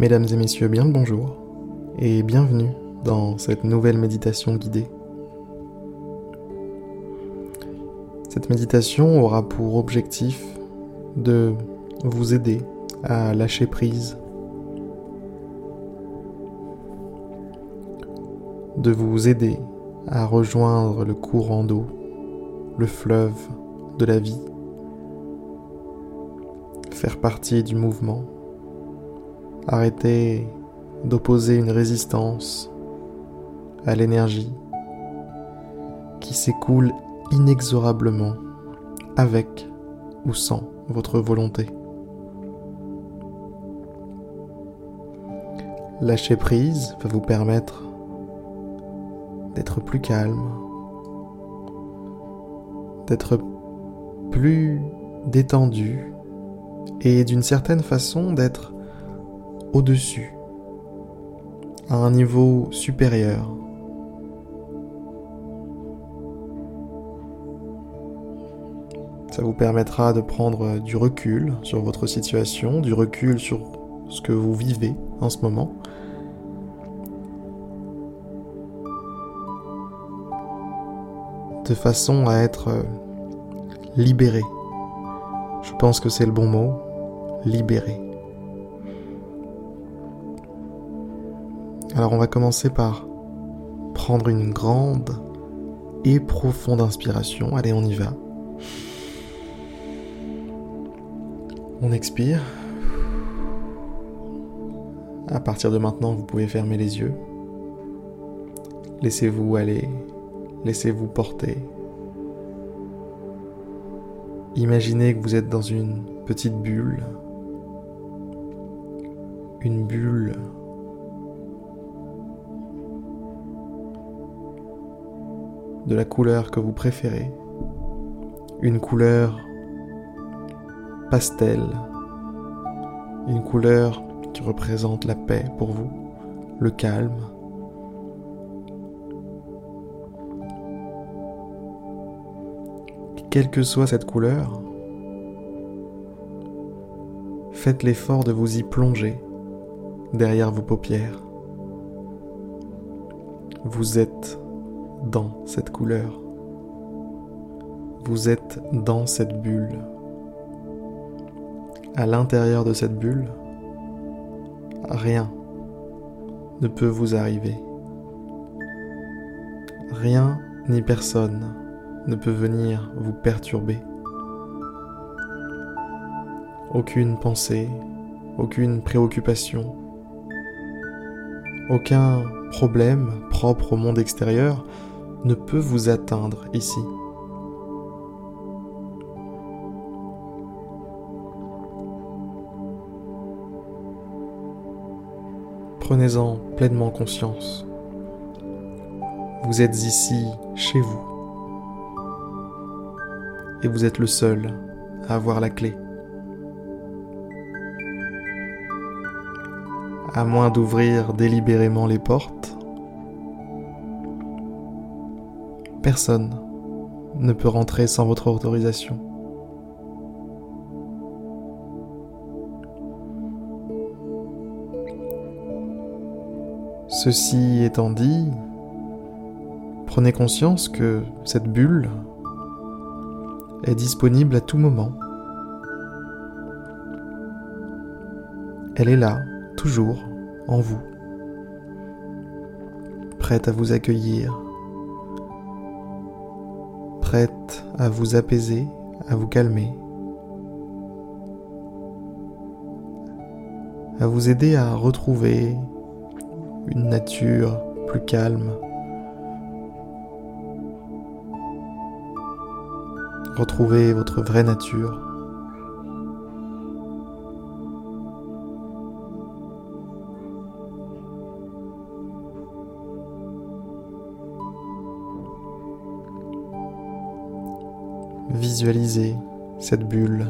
Mesdames et messieurs, bien le bonjour et bienvenue dans cette nouvelle méditation guidée. Cette méditation aura pour objectif de vous aider à lâcher prise, de vous aider à rejoindre le courant d'eau, le fleuve de la vie, faire partie du mouvement Arrêtez d'opposer une résistance à l'énergie qui s'écoule inexorablement avec ou sans votre volonté. Lâcher prise va vous permettre d'être plus calme, d'être plus détendu et d'une certaine façon d'être au-dessus, à un niveau supérieur. Ça vous permettra de prendre du recul sur votre situation, du recul sur ce que vous vivez en ce moment. De façon à être libéré. Je pense que c'est le bon mot, libéré. Alors on va commencer par prendre une grande et profonde inspiration. Allez, on y va. On expire. À partir de maintenant, vous pouvez fermer les yeux. Laissez-vous aller, laissez-vous porter. Imaginez que vous êtes dans une petite bulle. Une bulle de la couleur que vous préférez. Une couleur pastel. Une couleur qui représente la paix pour vous, le calme. Quelle que soit cette couleur, faites l'effort de vous y plonger derrière vos paupières. Vous êtes dans cette couleur. Vous êtes dans cette bulle. À l'intérieur de cette bulle, rien ne peut vous arriver. Rien ni personne ne peut venir vous perturber. Aucune pensée, aucune préoccupation, aucun problème propre au monde extérieur ne peut vous atteindre ici. Prenez-en pleinement conscience. Vous êtes ici chez vous. Et vous êtes le seul à avoir la clé. À moins d'ouvrir délibérément les portes, Personne ne peut rentrer sans votre autorisation. Ceci étant dit, prenez conscience que cette bulle est disponible à tout moment. Elle est là, toujours, en vous, prête à vous accueillir prête à vous apaiser, à vous calmer, à vous aider à retrouver une nature plus calme, retrouver votre vraie nature. Visualisez cette bulle.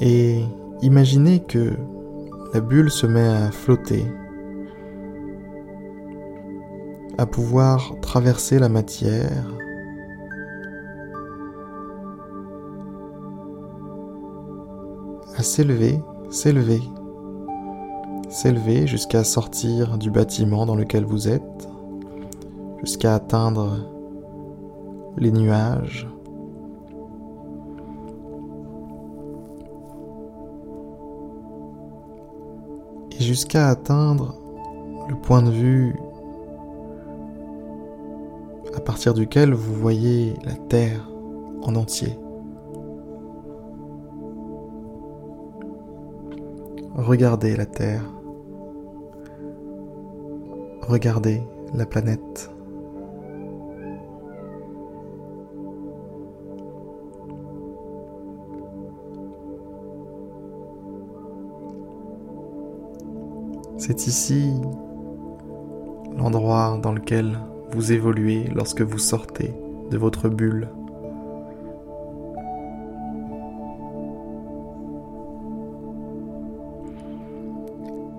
Et imaginez que la bulle se met à flotter, à pouvoir traverser la matière, à s'élever, s'élever, s'élever jusqu'à sortir du bâtiment dans lequel vous êtes, jusqu'à atteindre les nuages. Et jusqu'à atteindre le point de vue à partir duquel vous voyez la Terre en entier. Regardez la Terre. Regardez la planète. C'est ici l'endroit dans lequel vous évoluez lorsque vous sortez de votre bulle.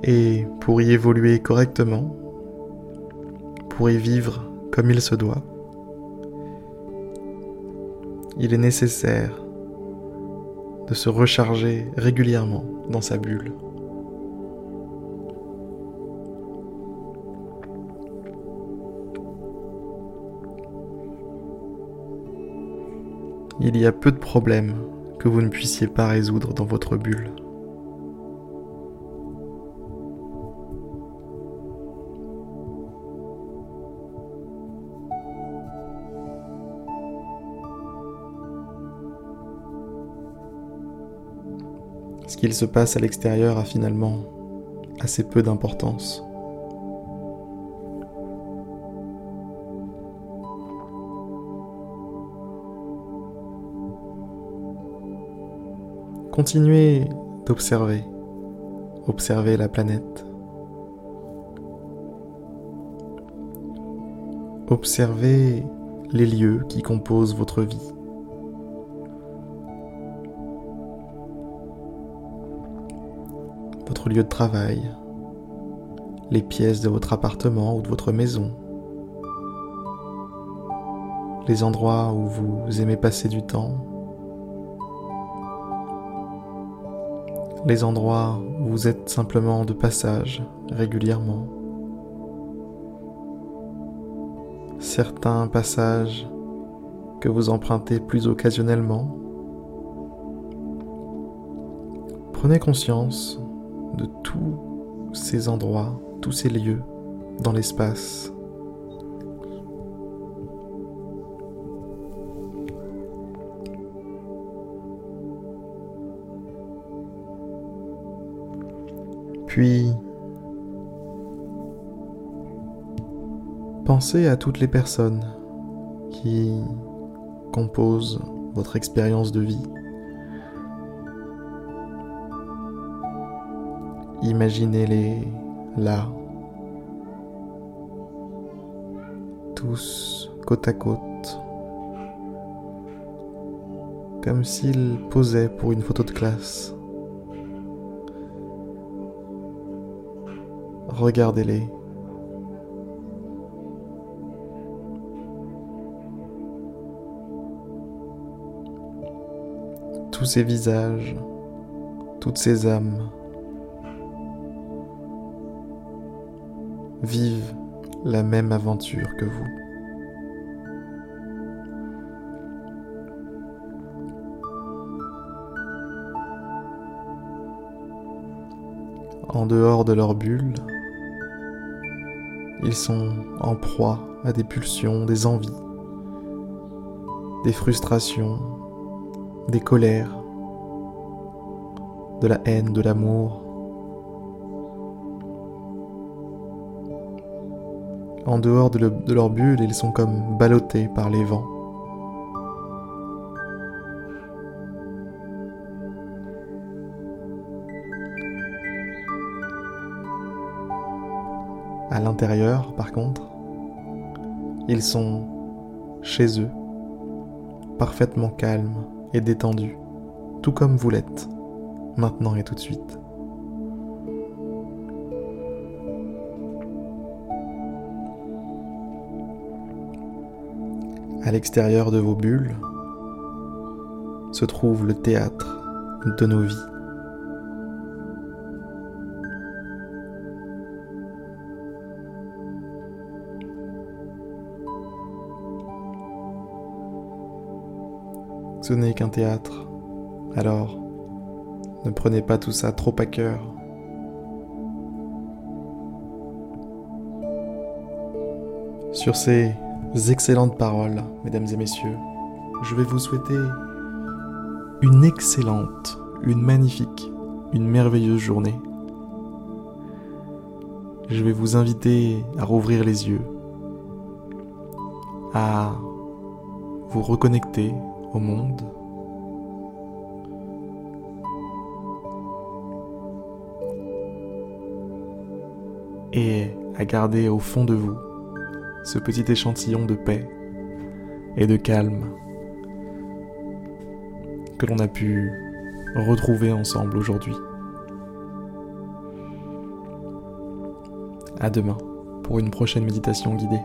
Et pour y évoluer correctement, pour y vivre comme il se doit, il est nécessaire de se recharger régulièrement dans sa bulle. Il y a peu de problèmes que vous ne puissiez pas résoudre dans votre bulle. Ce qu'il se passe à l'extérieur a finalement assez peu d'importance. Continuez d'observer, observer la planète. Observez les lieux qui composent votre vie. Votre lieu de travail, les pièces de votre appartement ou de votre maison, les endroits où vous aimez passer du temps, les endroits où vous êtes simplement de passage régulièrement. Certains passages que vous empruntez plus occasionnellement. Prenez conscience de tous ces endroits, tous ces lieux dans l'espace. Puis, pensez à toutes les personnes qui composent votre expérience de vie. Imaginez-les là, tous côte à côte, comme s'ils posaient pour une photo de classe. Regardez-les. Tous ces visages, toutes ces âmes vivent la même aventure que vous. En dehors de leur bulle, ils sont en proie à des pulsions, des envies, des frustrations, des colères, de la haine, de l'amour. En dehors de, leur bulle, ils sont comme ballottés par les vents. À l'intérieur, par contre, ils sont chez eux, parfaitement calmes et détendus, tout comme vous l'êtes, maintenant et tout de suite. À l'extérieur de vos bulles se trouve le théâtre de nos vies. Ce n'est qu'un théâtre. Alors, ne prenez pas tout ça trop à cœur. Sur ces excellentes paroles, mesdames et messieurs, je vais vous souhaiter une excellente, une magnifique, une merveilleuse journée. Je vais vous inviter à rouvrir les yeux, à vous reconnecter au monde, et à garder au fond de vous ce petit échantillon de paix et de calme que l'on a pu retrouver ensemble aujourd'hui. À demain pour une prochaine méditation guidée.